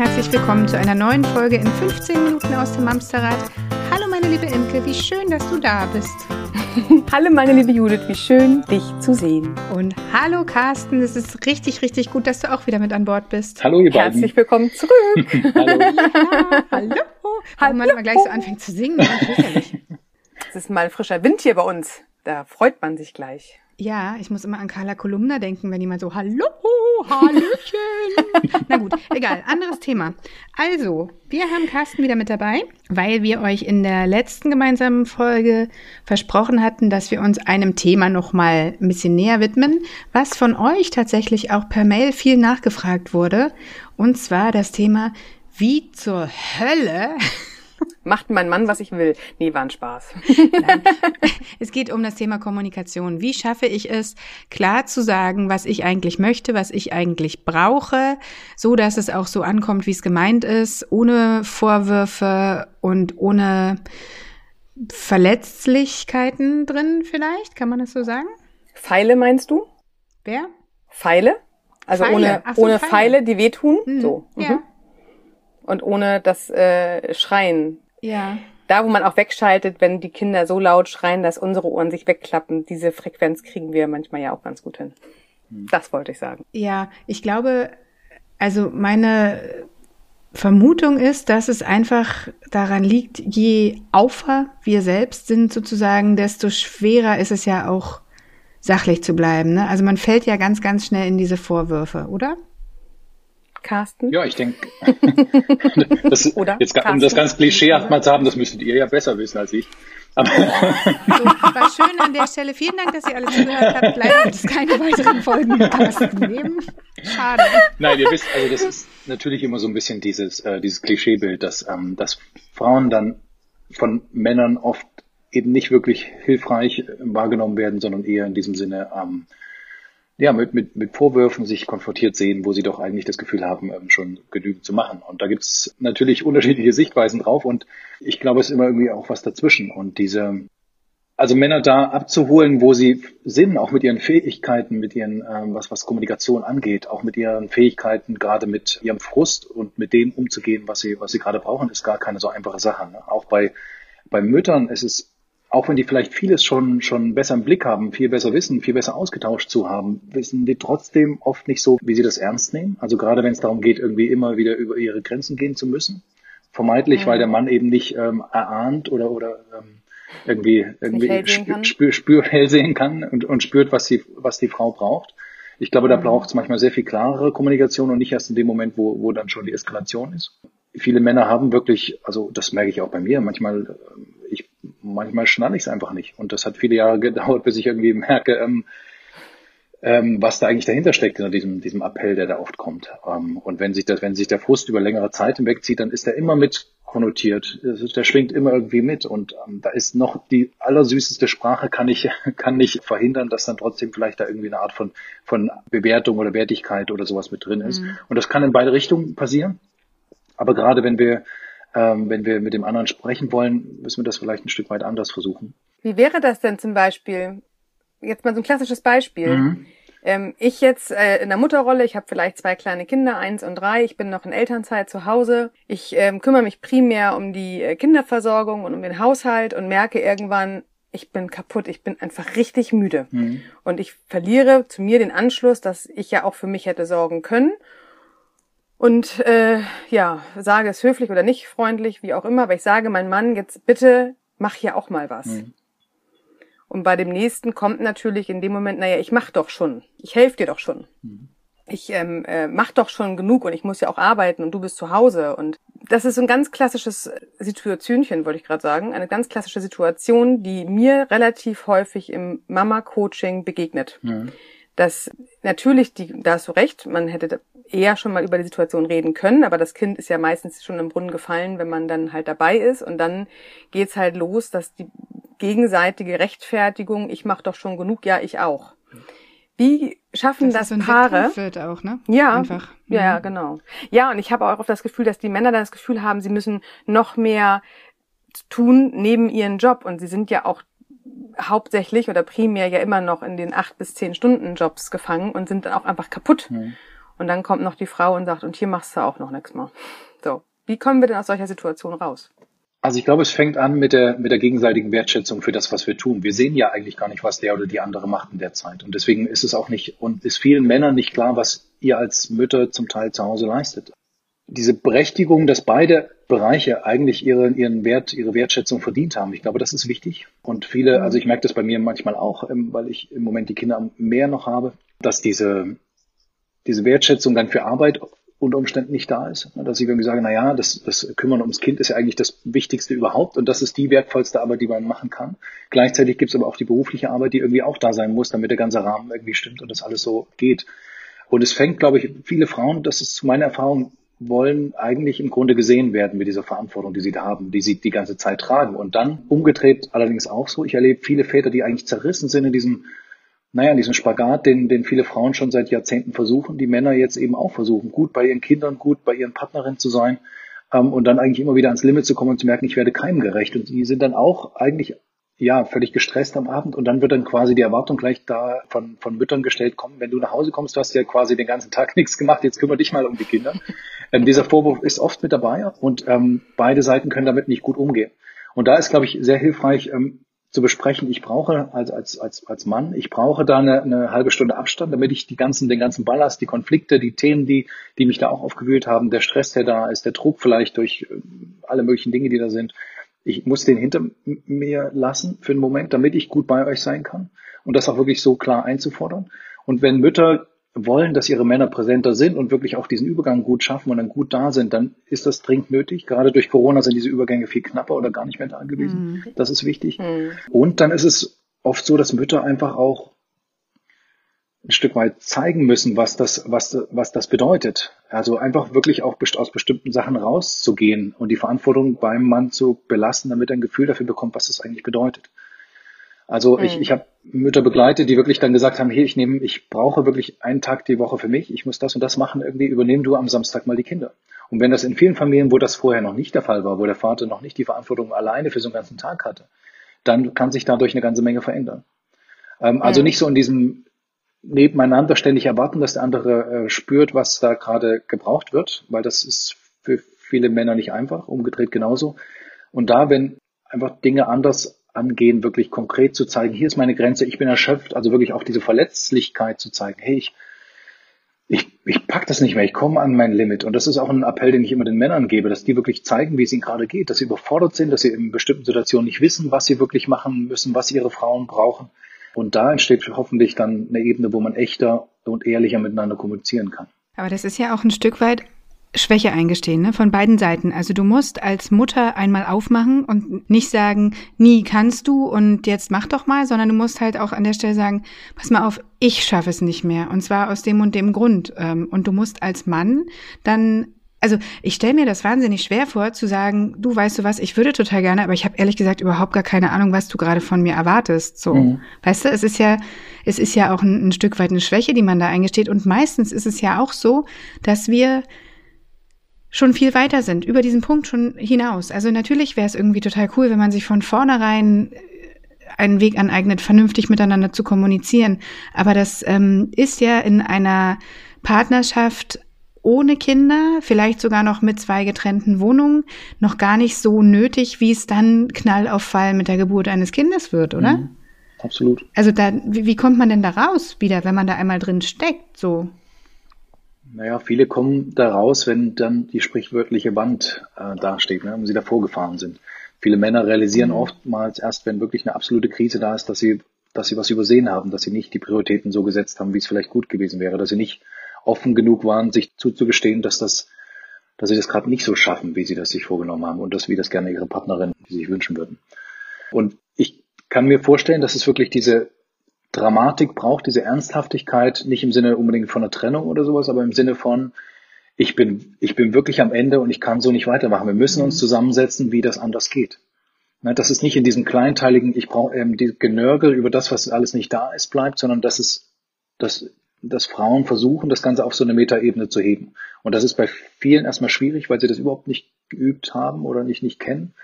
herzlich willkommen zu einer neuen Folge in 15 Minuten aus dem Mamsterrad. Hallo meine liebe Imke, wie schön, dass du da bist. hallo meine liebe Judith, wie schön, dich zu sehen. Und hallo Carsten, es ist richtig, richtig gut, dass du auch wieder mit an Bord bist. Hallo ihr beiden. Herzlich willkommen zurück. hallo. Ja, hallo. Warum man immer gleich so anfängt zu singen, Es ist mal frischer Wind hier bei uns. Da freut man sich gleich. Ja, ich muss immer an Carla Kolumna denken, wenn jemand so Hallo, Hallöchen. Na gut, egal, anderes Thema. Also, wir haben Carsten wieder mit dabei, weil wir euch in der letzten gemeinsamen Folge versprochen hatten, dass wir uns einem Thema nochmal ein bisschen näher widmen, was von euch tatsächlich auch per Mail viel nachgefragt wurde. Und zwar das Thema, wie zur Hölle Macht mein Mann, was ich will. Nee, war ein Spaß. Nein. Es geht um das Thema Kommunikation. Wie schaffe ich es, klar zu sagen, was ich eigentlich möchte, was ich eigentlich brauche, so dass es auch so ankommt, wie es gemeint ist, ohne Vorwürfe und ohne Verletzlichkeiten drin vielleicht? Kann man das so sagen? Pfeile meinst du? Wer? Pfeile? Also Pfeile. ohne, so, ohne Pfeile. Pfeile. die wehtun? Hm. So. Mhm. Ja und ohne das äh, Schreien. Ja. Da, wo man auch wegschaltet, wenn die Kinder so laut schreien, dass unsere Ohren sich wegklappen, diese Frequenz kriegen wir manchmal ja auch ganz gut hin. Hm. Das wollte ich sagen. Ja, ich glaube, also meine Vermutung ist, dass es einfach daran liegt, je aufer wir selbst sind sozusagen, desto schwerer ist es ja auch sachlich zu bleiben. Ne? Also man fällt ja ganz, ganz schnell in diese Vorwürfe, oder? Carsten? Ja, ich denke, jetzt um das ganz klischeehaft mal zu haben, das müsstet ihr ja besser wissen als ich. Aber so, war schön an der Stelle. Vielen Dank, dass ihr alle zugehört habt. Leider wird es keine weiteren Folgen mit Carsten geben. Schade. Nein, ihr wisst, also das ist natürlich immer so ein bisschen dieses, äh, dieses Klischeebild, dass, ähm, dass Frauen dann von Männern oft eben nicht wirklich hilfreich wahrgenommen werden, sondern eher in diesem Sinne ähm, ja, mit, mit, mit Vorwürfen sich konfrontiert sehen, wo sie doch eigentlich das Gefühl haben, ähm, schon genügend zu machen. Und da gibt's natürlich unterschiedliche Sichtweisen drauf und ich glaube, es ist immer irgendwie auch was dazwischen. Und diese, also Männer da abzuholen, wo sie sind, auch mit ihren Fähigkeiten, mit ihren, ähm, was, was Kommunikation angeht, auch mit ihren Fähigkeiten, gerade mit ihrem Frust und mit dem umzugehen, was sie, was sie gerade brauchen, ist gar keine so einfache Sache. Ne? Auch bei, bei Müttern ist es auch wenn die vielleicht vieles schon, schon besser im Blick haben, viel besser wissen, viel besser ausgetauscht zu haben, wissen die trotzdem oft nicht so, wie sie das ernst nehmen. Also gerade wenn es darum geht, irgendwie immer wieder über ihre Grenzen gehen zu müssen. Vermeintlich, mhm. weil der Mann eben nicht ähm, erahnt oder, oder ähm, irgendwie, irgendwie spür, spür, spür, hell sehen kann und, und spürt, was, sie, was die Frau braucht. Ich glaube, da mhm. braucht es manchmal sehr viel klarere Kommunikation und nicht erst in dem Moment, wo, wo dann schon die Eskalation ist. Viele Männer haben wirklich, also das merke ich auch bei mir, manchmal ähm, manchmal schnalle ich es einfach nicht. Und das hat viele Jahre gedauert, bis ich irgendwie merke, ähm, ähm, was da eigentlich dahinter steckt in diesem, diesem Appell, der da oft kommt. Ähm, und wenn sich das, wenn sich der Frust über längere Zeit hinwegzieht, dann ist er immer mit konnotiert. Der schwingt immer irgendwie mit. Und ähm, da ist noch die allersüßeste Sprache, kann ich, kann nicht verhindern, dass dann trotzdem vielleicht da irgendwie eine Art von, von Bewertung oder Wertigkeit oder sowas mit drin ist. Mhm. Und das kann in beide Richtungen passieren. Aber gerade wenn wir ähm, wenn wir mit dem anderen sprechen wollen, müssen wir das vielleicht ein Stück weit anders versuchen. Wie wäre das denn zum Beispiel? Jetzt mal so ein klassisches Beispiel. Mhm. Ähm, ich jetzt äh, in der Mutterrolle, ich habe vielleicht zwei kleine Kinder, eins und drei, ich bin noch in Elternzeit zu Hause. Ich ähm, kümmere mich primär um die äh, Kinderversorgung und um den Haushalt und merke irgendwann, ich bin kaputt, ich bin einfach richtig müde. Mhm. Und ich verliere zu mir den Anschluss, dass ich ja auch für mich hätte sorgen können und äh, ja, sage es höflich oder nicht freundlich, wie auch immer, aber ich sage, mein Mann, jetzt bitte mach hier auch mal was. Mhm. Und bei dem nächsten kommt natürlich in dem Moment, naja, ich mach doch schon, ich helfe dir doch schon. Mhm. Ich ähm, äh, mach doch schon genug und ich muss ja auch arbeiten und du bist zu Hause. Und das ist so ein ganz klassisches Situationchen, wollte ich gerade sagen. Eine ganz klassische Situation, die mir relativ häufig im Mama-Coaching begegnet. Mhm dass natürlich, die, da hast du recht, man hätte eher schon mal über die Situation reden können, aber das Kind ist ja meistens schon im Brunnen gefallen, wenn man dann halt dabei ist und dann geht's halt los, dass die gegenseitige Rechtfertigung, ich mache doch schon genug, ja, ich auch. Wie schaffen das, das so Paare? Wird auch, ne? Ja, einfach. Mhm. Ja, genau. Ja, und ich habe auch oft das Gefühl, dass die Männer dann das Gefühl haben, sie müssen noch mehr tun neben ihren Job und sie sind ja auch hauptsächlich oder primär ja immer noch in den acht bis zehn Stunden Jobs gefangen und sind dann auch einfach kaputt. Mhm. Und dann kommt noch die Frau und sagt, und hier machst du auch noch nichts mehr. So. Wie kommen wir denn aus solcher Situation raus? Also ich glaube, es fängt an mit der, mit der gegenseitigen Wertschätzung für das, was wir tun. Wir sehen ja eigentlich gar nicht, was der oder die andere macht in der Zeit. Und deswegen ist es auch nicht, und ist vielen Männern nicht klar, was ihr als Mütter zum Teil zu Hause leistet. Diese Berechtigung, dass beide Bereiche eigentlich ihren, ihren Wert, ihre Wertschätzung verdient haben. Ich glaube, das ist wichtig. Und viele, also ich merke das bei mir manchmal auch, ähm, weil ich im Moment die Kinder mehr noch habe, dass diese, diese Wertschätzung dann für Arbeit unter Umständen nicht da ist. Dass ich irgendwie sage, na ja, das, das Kümmern ums Kind ist ja eigentlich das Wichtigste überhaupt und das ist die wertvollste Arbeit, die man machen kann. Gleichzeitig gibt es aber auch die berufliche Arbeit, die irgendwie auch da sein muss, damit der ganze Rahmen irgendwie stimmt und das alles so geht. Und es fängt, glaube ich, viele Frauen, das ist zu meiner Erfahrung, wollen eigentlich im Grunde gesehen werden mit dieser Verantwortung, die sie da haben, die sie die ganze Zeit tragen. Und dann umgedreht allerdings auch so. Ich erlebe viele Väter, die eigentlich zerrissen sind in diesem naja, diesen Spagat, den, den viele Frauen schon seit Jahrzehnten versuchen, die Männer jetzt eben auch versuchen, gut bei ihren Kindern, gut bei ihren Partnerinnen zu sein ähm, und dann eigentlich immer wieder ans Limit zu kommen und zu merken, ich werde keinem gerecht. Und die sind dann auch eigentlich ja völlig gestresst am Abend und dann wird dann quasi die Erwartung gleich da von, von Müttern gestellt, komm, wenn du nach Hause kommst, du hast ja quasi den ganzen Tag nichts gemacht, jetzt kümmere dich mal um die Kinder. Ähm, dieser Vorwurf ist oft mit dabei und ähm, beide Seiten können damit nicht gut umgehen. Und da ist, glaube ich, sehr hilfreich, ähm, zu besprechen, ich brauche als, als, als, als Mann, ich brauche da eine, eine halbe Stunde Abstand, damit ich die ganzen, den ganzen Ballast, die Konflikte, die Themen, die, die mich da auch aufgewühlt haben, der Stress, der da ist, der Druck vielleicht durch äh, alle möglichen Dinge, die da sind, ich muss den hinter mir lassen für einen Moment, damit ich gut bei euch sein kann und das auch wirklich so klar einzufordern. Und wenn Mütter wollen, dass ihre Männer präsenter sind und wirklich auch diesen Übergang gut schaffen und dann gut da sind, dann ist das dringend nötig. Gerade durch Corona sind diese Übergänge viel knapper oder gar nicht mehr da gewesen. Mhm. Das ist wichtig. Mhm. Und dann ist es oft so, dass Mütter einfach auch ein Stück weit zeigen müssen, was das, was, was das bedeutet. Also einfach wirklich auch aus bestimmten Sachen rauszugehen und die Verantwortung beim Mann zu belassen, damit er ein Gefühl dafür bekommt, was das eigentlich bedeutet. Also mhm. ich, ich habe Mütter begleitet, die wirklich dann gesagt haben, hey, ich nehme, ich brauche wirklich einen Tag die Woche für mich, ich muss das und das machen, irgendwie übernehmen du am Samstag mal die Kinder. Und wenn das in vielen Familien, wo das vorher noch nicht der Fall war, wo der Vater noch nicht die Verantwortung alleine für so einen ganzen Tag hatte, dann kann sich dadurch eine ganze Menge verändern. Ähm, also mhm. nicht so in diesem nebeneinander ständig erwarten, dass der andere äh, spürt, was da gerade gebraucht wird, weil das ist für viele Männer nicht einfach, umgedreht genauso. Und da, wenn einfach Dinge anders angehen, wirklich konkret zu zeigen, hier ist meine Grenze, ich bin erschöpft, also wirklich auch diese Verletzlichkeit zu zeigen, hey, ich, ich, ich pack das nicht mehr, ich komme an mein Limit. Und das ist auch ein Appell, den ich immer den Männern gebe, dass die wirklich zeigen, wie es ihnen gerade geht, dass sie überfordert sind, dass sie in bestimmten Situationen nicht wissen, was sie wirklich machen müssen, was ihre Frauen brauchen. Und da entsteht hoffentlich dann eine Ebene, wo man echter und ehrlicher miteinander kommunizieren kann. Aber das ist ja auch ein Stück weit Schwäche eingestehen, ne? von beiden Seiten. Also du musst als Mutter einmal aufmachen und nicht sagen, nie kannst du und jetzt mach doch mal, sondern du musst halt auch an der Stelle sagen, pass mal auf, ich schaffe es nicht mehr und zwar aus dem und dem Grund. Ähm, und du musst als Mann dann also ich stelle mir das wahnsinnig schwer vor, zu sagen, du weißt du was, ich würde total gerne, aber ich habe ehrlich gesagt überhaupt gar keine Ahnung, was du gerade von mir erwartest. So, mhm. weißt du, es ist ja, es ist ja auch ein, ein Stück weit eine Schwäche, die man da eingesteht. Und meistens ist es ja auch so, dass wir schon viel weiter sind, über diesen Punkt schon hinaus. Also natürlich wäre es irgendwie total cool, wenn man sich von vornherein äh, einen Weg aneignet, vernünftig miteinander zu kommunizieren. Aber das ähm, ist ja in einer Partnerschaft ohne Kinder, vielleicht sogar noch mit zwei getrennten Wohnungen, noch gar nicht so nötig, wie es dann Knallauffall mit der Geburt eines Kindes wird, oder? Mhm, absolut. Also da, wie, wie kommt man denn da raus wieder, wenn man da einmal drin steckt, so? Naja, viele kommen da raus, wenn dann die sprichwörtliche Wand äh, dasteht, ne, wenn sie davor gefahren sind. Viele Männer realisieren mhm. oftmals erst, wenn wirklich eine absolute Krise da ist, dass sie, dass sie was übersehen haben, dass sie nicht die Prioritäten so gesetzt haben, wie es vielleicht gut gewesen wäre, dass sie nicht offen genug waren, sich zuzugestehen, dass das, dass sie das gerade nicht so schaffen, wie sie das sich vorgenommen haben und das, wie das gerne ihre Partnerin die sich wünschen würden. Und ich kann mir vorstellen, dass es wirklich diese Dramatik braucht, diese Ernsthaftigkeit, nicht im Sinne unbedingt von einer Trennung oder sowas, aber im Sinne von, ich bin, ich bin wirklich am Ende und ich kann so nicht weitermachen. Wir müssen uns mhm. zusammensetzen, wie das anders geht. Ne, dass es nicht in diesem kleinteiligen, ich brauche ähm, die Genörgel über das, was alles nicht da ist, bleibt, sondern dass es, dass, dass Frauen versuchen, das Ganze auf so eine Metaebene zu heben. Und das ist bei vielen erstmal schwierig, weil sie das überhaupt nicht geübt haben oder nicht, nicht kennen.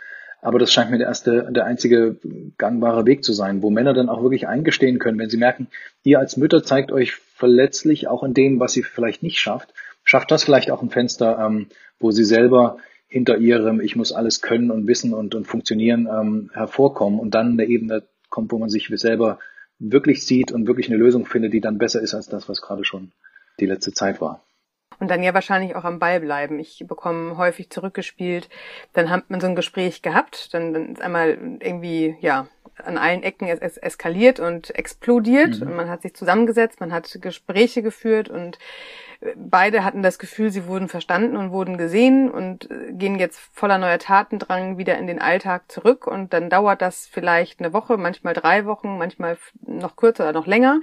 Aber das scheint mir der erste, der einzige gangbare Weg zu sein, wo Männer dann auch wirklich eingestehen können, wenn sie merken, ihr als Mütter zeigt euch verletzlich, auch in dem, was sie vielleicht nicht schafft. Schafft das vielleicht auch ein Fenster, ähm, wo sie selber hinter ihrem Ich muss alles können und wissen und, und funktionieren ähm, hervorkommen und dann eine Ebene kommt, wo man sich selber wirklich sieht und wirklich eine Lösung findet, die dann besser ist als das, was gerade schon die letzte Zeit war. Und dann ja wahrscheinlich auch am Ball bleiben. Ich bekomme häufig zurückgespielt. Dann hat man so ein Gespräch gehabt, dann, dann ist einmal irgendwie, ja, an allen Ecken es, es eskaliert und explodiert mhm. und man hat sich zusammengesetzt, man hat Gespräche geführt und beide hatten das Gefühl, sie wurden verstanden und wurden gesehen und äh, gehen jetzt voller neuer Tatendrang wieder in den Alltag zurück und dann dauert das vielleicht eine Woche, manchmal drei Wochen, manchmal noch kürzer oder noch länger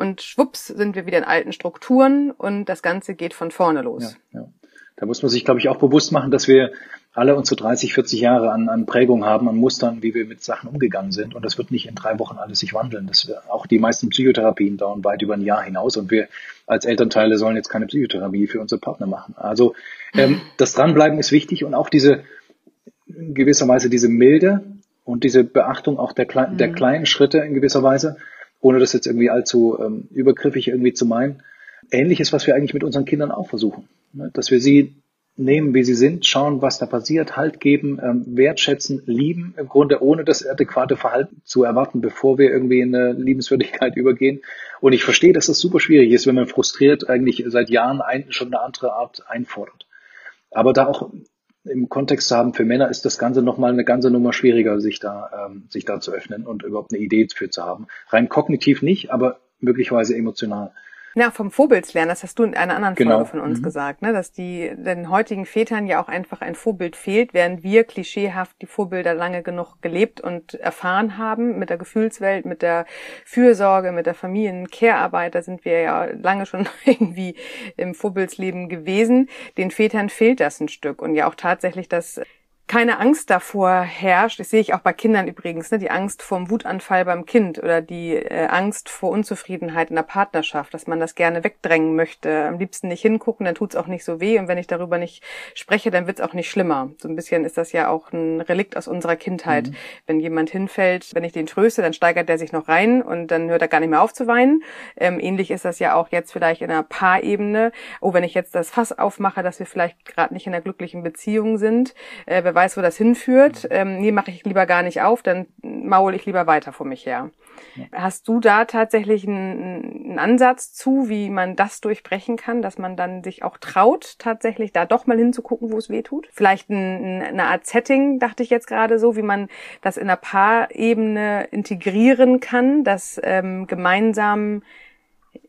und schwupps sind wir wieder in alten Strukturen und das Ganze geht von vorne los. Ja, ja. Da muss man sich, glaube ich, auch bewusst machen, dass wir alle unsere 30, 40 Jahre an, an Prägung haben, an Mustern, wie wir mit Sachen umgegangen sind. Und das wird nicht in drei Wochen alles sich wandeln. Das, auch die meisten Psychotherapien dauern weit über ein Jahr hinaus. Und wir als Elternteile sollen jetzt keine Psychotherapie für unsere Partner machen. Also ähm, das Dranbleiben ist wichtig und auch diese in gewisser Weise diese Milde und diese Beachtung auch der, Kle mhm. der kleinen Schritte in gewisser Weise, ohne das jetzt irgendwie allzu ähm, übergriffig irgendwie zu meinen. Ähnliches, was wir eigentlich mit unseren Kindern auch versuchen. Ne? Dass wir sie nehmen, wie sie sind, schauen, was da passiert, Halt geben, ähm, wertschätzen, lieben, im Grunde ohne das adäquate Verhalten zu erwarten, bevor wir irgendwie in eine Liebenswürdigkeit übergehen. Und ich verstehe, dass das super schwierig ist, wenn man frustriert eigentlich seit Jahren ein, schon eine andere Art einfordert. Aber da auch im Kontext zu haben, für Männer ist das Ganze nochmal eine ganze Nummer schwieriger, sich da, ähm, sich da zu öffnen und überhaupt eine Idee für zu haben. Rein kognitiv nicht, aber möglicherweise emotional. Ja, vom Vorbildslernen, das hast du in einer anderen genau. Folge von uns mhm. gesagt, ne? dass die den heutigen Vätern ja auch einfach ein Vorbild fehlt, während wir klischeehaft die Vorbilder lange genug gelebt und erfahren haben mit der Gefühlswelt, mit der Fürsorge, mit der Familien-Care-Arbeit, da sind wir ja lange schon irgendwie im Vorbildsleben gewesen. Den Vätern fehlt das ein Stück und ja auch tatsächlich das keine Angst davor herrscht, das sehe ich auch bei Kindern übrigens, ne, die Angst vor dem Wutanfall beim Kind oder die äh, Angst vor Unzufriedenheit in der Partnerschaft, dass man das gerne wegdrängen möchte, am liebsten nicht hingucken, dann tut's auch nicht so weh und wenn ich darüber nicht spreche, dann wird's auch nicht schlimmer. So ein bisschen ist das ja auch ein Relikt aus unserer Kindheit. Mhm. Wenn jemand hinfällt, wenn ich den tröste, dann steigert der sich noch rein und dann hört er gar nicht mehr auf zu weinen. Ähm, ähnlich ist das ja auch jetzt vielleicht in einer Paarebene. Oh, wenn ich jetzt das Fass aufmache, dass wir vielleicht gerade nicht in einer glücklichen Beziehung sind, äh, weiß, wo das hinführt. Ähm, nee, mache ich lieber gar nicht auf, dann maul ich lieber weiter vor mich her. Ja. Hast du da tatsächlich einen, einen, Ansatz zu, wie man das durchbrechen kann, dass man dann sich auch traut, tatsächlich da doch mal hinzugucken, wo es weh tut? Vielleicht ein, eine Art Setting, dachte ich jetzt gerade so, wie man das in einer Paarebene integrieren kann, dass ähm, gemeinsam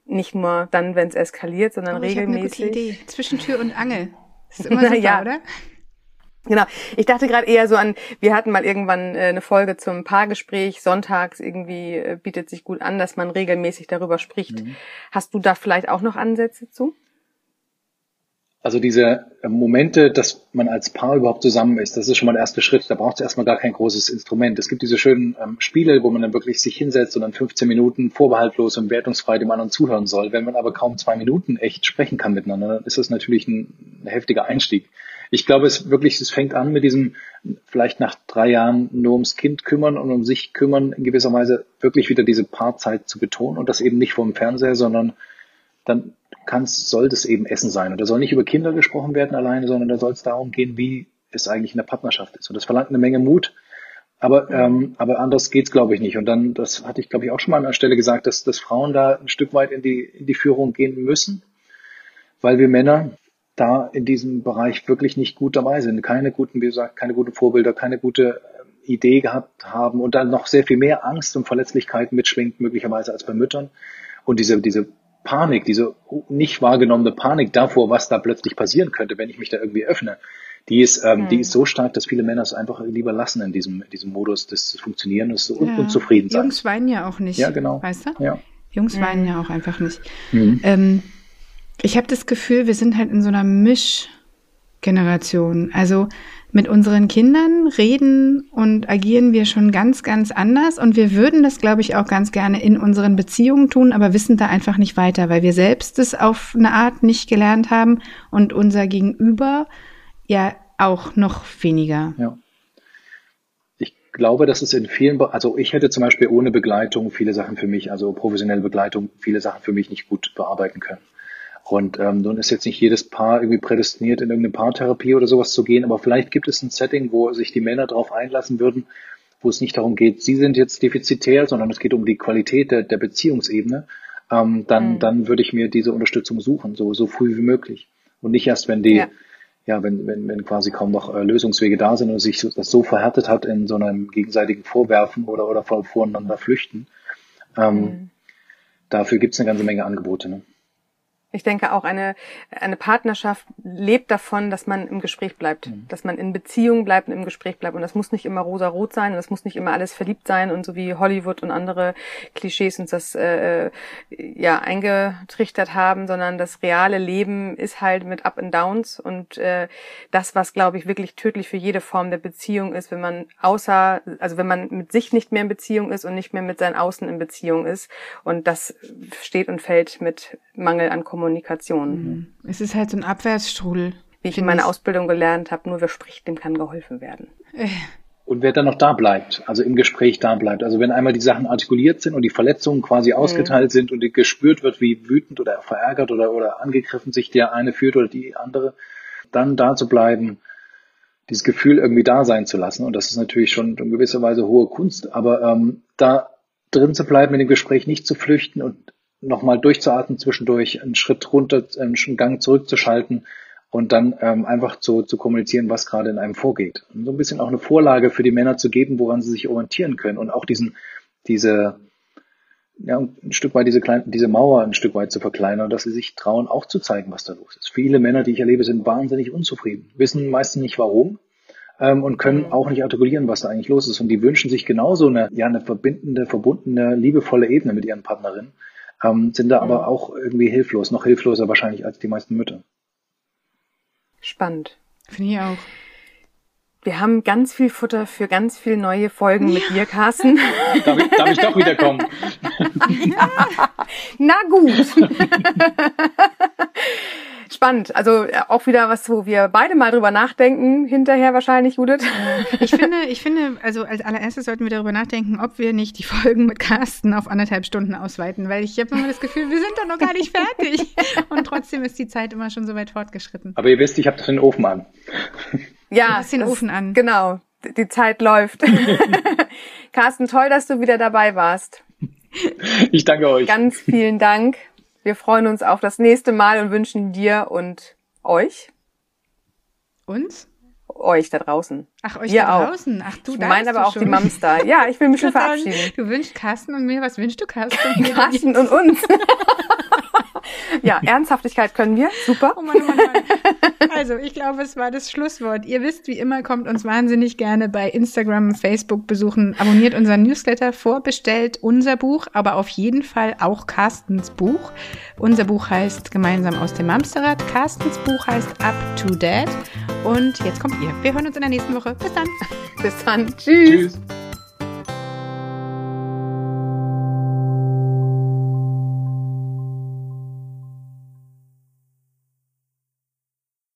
nicht nur dann, wenn es eskaliert, sondern oh, regelmäßig. Ich eine gute Idee. Zwischen Tür und Angel. Das ist immer super, ja. oder? Genau. Ich dachte gerade eher so an, wir hatten mal irgendwann äh, eine Folge zum Paargespräch, sonntags irgendwie äh, bietet sich gut an, dass man regelmäßig darüber spricht. Mhm. Hast du da vielleicht auch noch Ansätze zu? Also diese äh, Momente, dass man als Paar überhaupt zusammen ist, das ist schon mal der erste Schritt. Da braucht es erstmal gar kein großes Instrument. Es gibt diese schönen ähm, Spiele, wo man dann wirklich sich hinsetzt und dann 15 Minuten vorbehaltlos und wertungsfrei dem anderen zuhören soll. Wenn man aber kaum zwei Minuten echt sprechen kann miteinander, dann ist das natürlich ein, ein heftiger Einstieg ich glaube, es wirklich, es fängt an mit diesem vielleicht nach drei Jahren nur ums Kind kümmern und um sich kümmern, in gewisser Weise wirklich wieder diese Paarzeit zu betonen und das eben nicht vom Fernseher, sondern dann kann es, soll das eben Essen sein. Und da soll nicht über Kinder gesprochen werden alleine, sondern da soll es darum gehen, wie es eigentlich in der Partnerschaft ist. Und das verlangt eine Menge Mut. Aber, ähm, aber anders geht's, glaube ich, nicht. Und dann, das hatte ich, glaube ich, auch schon mal an der Stelle gesagt, dass, dass Frauen da ein Stück weit in die, in die Führung gehen müssen, weil wir Männer da in diesem Bereich wirklich nicht gut dabei sind, keine guten, wie gesagt, keine guten Vorbilder, keine gute äh, Idee gehabt haben und dann noch sehr viel mehr Angst und Verletzlichkeit mitschwingt, möglicherweise als bei Müttern. Und diese, diese Panik, diese nicht wahrgenommene Panik davor, was da plötzlich passieren könnte, wenn ich mich da irgendwie öffne, die ist, ähm, mhm. die ist so stark, dass viele Männer es einfach lieber lassen in diesem, in diesem Modus des Funktionierens und ja. unzufrieden sein. Jungs weinen ja auch nicht. Ja, genau. Weißt du? Ja. Jungs mhm. weinen ja auch einfach nicht. Mhm. Ähm, ich habe das Gefühl, wir sind halt in so einer Mischgeneration. Also mit unseren Kindern reden und agieren wir schon ganz, ganz anders. Und wir würden das, glaube ich, auch ganz gerne in unseren Beziehungen tun, aber wissen da einfach nicht weiter, weil wir selbst es auf eine Art nicht gelernt haben und unser Gegenüber ja auch noch weniger. Ja. Ich glaube, dass es in vielen, also ich hätte zum Beispiel ohne Begleitung viele Sachen für mich, also professionelle Begleitung, viele Sachen für mich nicht gut bearbeiten können. Und ähm, nun ist jetzt nicht jedes Paar irgendwie prädestiniert, in irgendeine Paartherapie oder sowas zu gehen, aber vielleicht gibt es ein Setting, wo sich die Männer darauf einlassen würden, wo es nicht darum geht, sie sind jetzt defizitär, sondern es geht um die Qualität der, der Beziehungsebene. Ähm, dann, mhm. dann würde ich mir diese Unterstützung suchen, so, so früh wie möglich. Und nicht erst, wenn die, ja ja, wenn, wenn, wenn quasi kaum noch äh, Lösungswege da sind und sich so, das so verhärtet hat in so einem gegenseitigen Vorwerfen oder, oder voreinander flüchten. Ähm, mhm. Dafür gibt es eine ganze Menge Angebote. Ne? Ich denke auch, eine, eine Partnerschaft lebt davon, dass man im Gespräch bleibt, mhm. dass man in Beziehung bleibt und im Gespräch bleibt. Und das muss nicht immer rosa-rot sein und das muss nicht immer alles verliebt sein und so wie Hollywood und andere Klischees uns das äh, ja eingetrichtert haben, sondern das reale Leben ist halt mit Up and Downs und äh, das, was glaube ich wirklich tödlich für jede Form der Beziehung ist, wenn man außer, also wenn man mit sich nicht mehr in Beziehung ist und nicht mehr mit seinen Außen in Beziehung ist. Und das steht und fällt mit Mangel an Kommunikation Kommunikation. Mhm. Es ist halt so ein Abwärtsstrudel. Wie ich in meiner Ausbildung gelernt habe, nur wer spricht, dem kann geholfen werden. Äh. Und wer dann noch da bleibt, also im Gespräch da bleibt. Also wenn einmal die Sachen artikuliert sind und die Verletzungen quasi mhm. ausgeteilt mhm. sind und gespürt wird, wie wütend oder verärgert oder, oder angegriffen sich der eine fühlt oder die andere, dann da zu bleiben, dieses Gefühl irgendwie da sein zu lassen. Und das ist natürlich schon in gewisser Weise hohe Kunst, aber ähm, da drin zu bleiben, in dem Gespräch nicht zu flüchten und nochmal durchzuatmen zwischendurch, einen Schritt runter, einen Gang zurückzuschalten und dann ähm, einfach zu, zu kommunizieren, was gerade in einem vorgeht. Und so ein bisschen auch eine Vorlage für die Männer zu geben, woran sie sich orientieren können und auch diesen, diese, ja, ein Stück weit diese, kleine, diese Mauer ein Stück weit zu verkleinern, dass sie sich trauen, auch zu zeigen, was da los ist. Viele Männer, die ich erlebe, sind wahnsinnig unzufrieden, wissen meistens nicht warum ähm, und können auch nicht artikulieren, was da eigentlich los ist. Und die wünschen sich genauso eine, ja, eine verbindende, verbundene, liebevolle Ebene mit ihren Partnerinnen ähm, sind da mhm. aber auch irgendwie hilflos, noch hilfloser wahrscheinlich als die meisten Mütter. Spannend. Finde ich auch. Wir haben ganz viel Futter für ganz viele neue Folgen ja. mit dir, Carsten. darf, ich, darf ich doch wiederkommen? Ja. Na gut. spannend. Also äh, auch wieder was, wo wir beide mal drüber nachdenken, hinterher wahrscheinlich, Judith. Ich finde, ich finde, also als allererstes sollten wir darüber nachdenken, ob wir nicht die Folgen mit Carsten auf anderthalb Stunden ausweiten, weil ich habe immer das Gefühl, wir sind doch noch gar nicht fertig. Und trotzdem ist die Zeit immer schon so weit fortgeschritten. Aber ihr wisst, ich habe doch den Ofen an. Ja, du hast den das, Ofen an. Genau, die Zeit läuft. Carsten, toll, dass du wieder dabei warst. Ich danke euch. Ganz vielen Dank. Wir freuen uns auf das nächste Mal und wünschen dir und euch. Uns? Euch da draußen. Ach, euch Wir da draußen. Ach, du Ich meine aber auch schon. die Mams da. Ja, ich will mich schon verabschieden. Du wünschst Carsten und mir. Was wünschst du, Carsten? Carsten und uns. ja, Ernsthaftigkeit können wir. Super. Oh Mann, oh Mann, oh Mann. Also, ich glaube, es war das Schlusswort. Ihr wisst, wie immer, kommt uns wahnsinnig gerne bei Instagram, Facebook besuchen. Abonniert unseren Newsletter, vorbestellt unser Buch, aber auf jeden Fall auch Carstens Buch. Unser Buch heißt Gemeinsam aus dem Amsterrad. Carstens Buch heißt Up to Dad. Und jetzt kommt ihr. Wir hören uns in der nächsten Woche. Bis dann. Bis dann. Tschüss. Tschüss.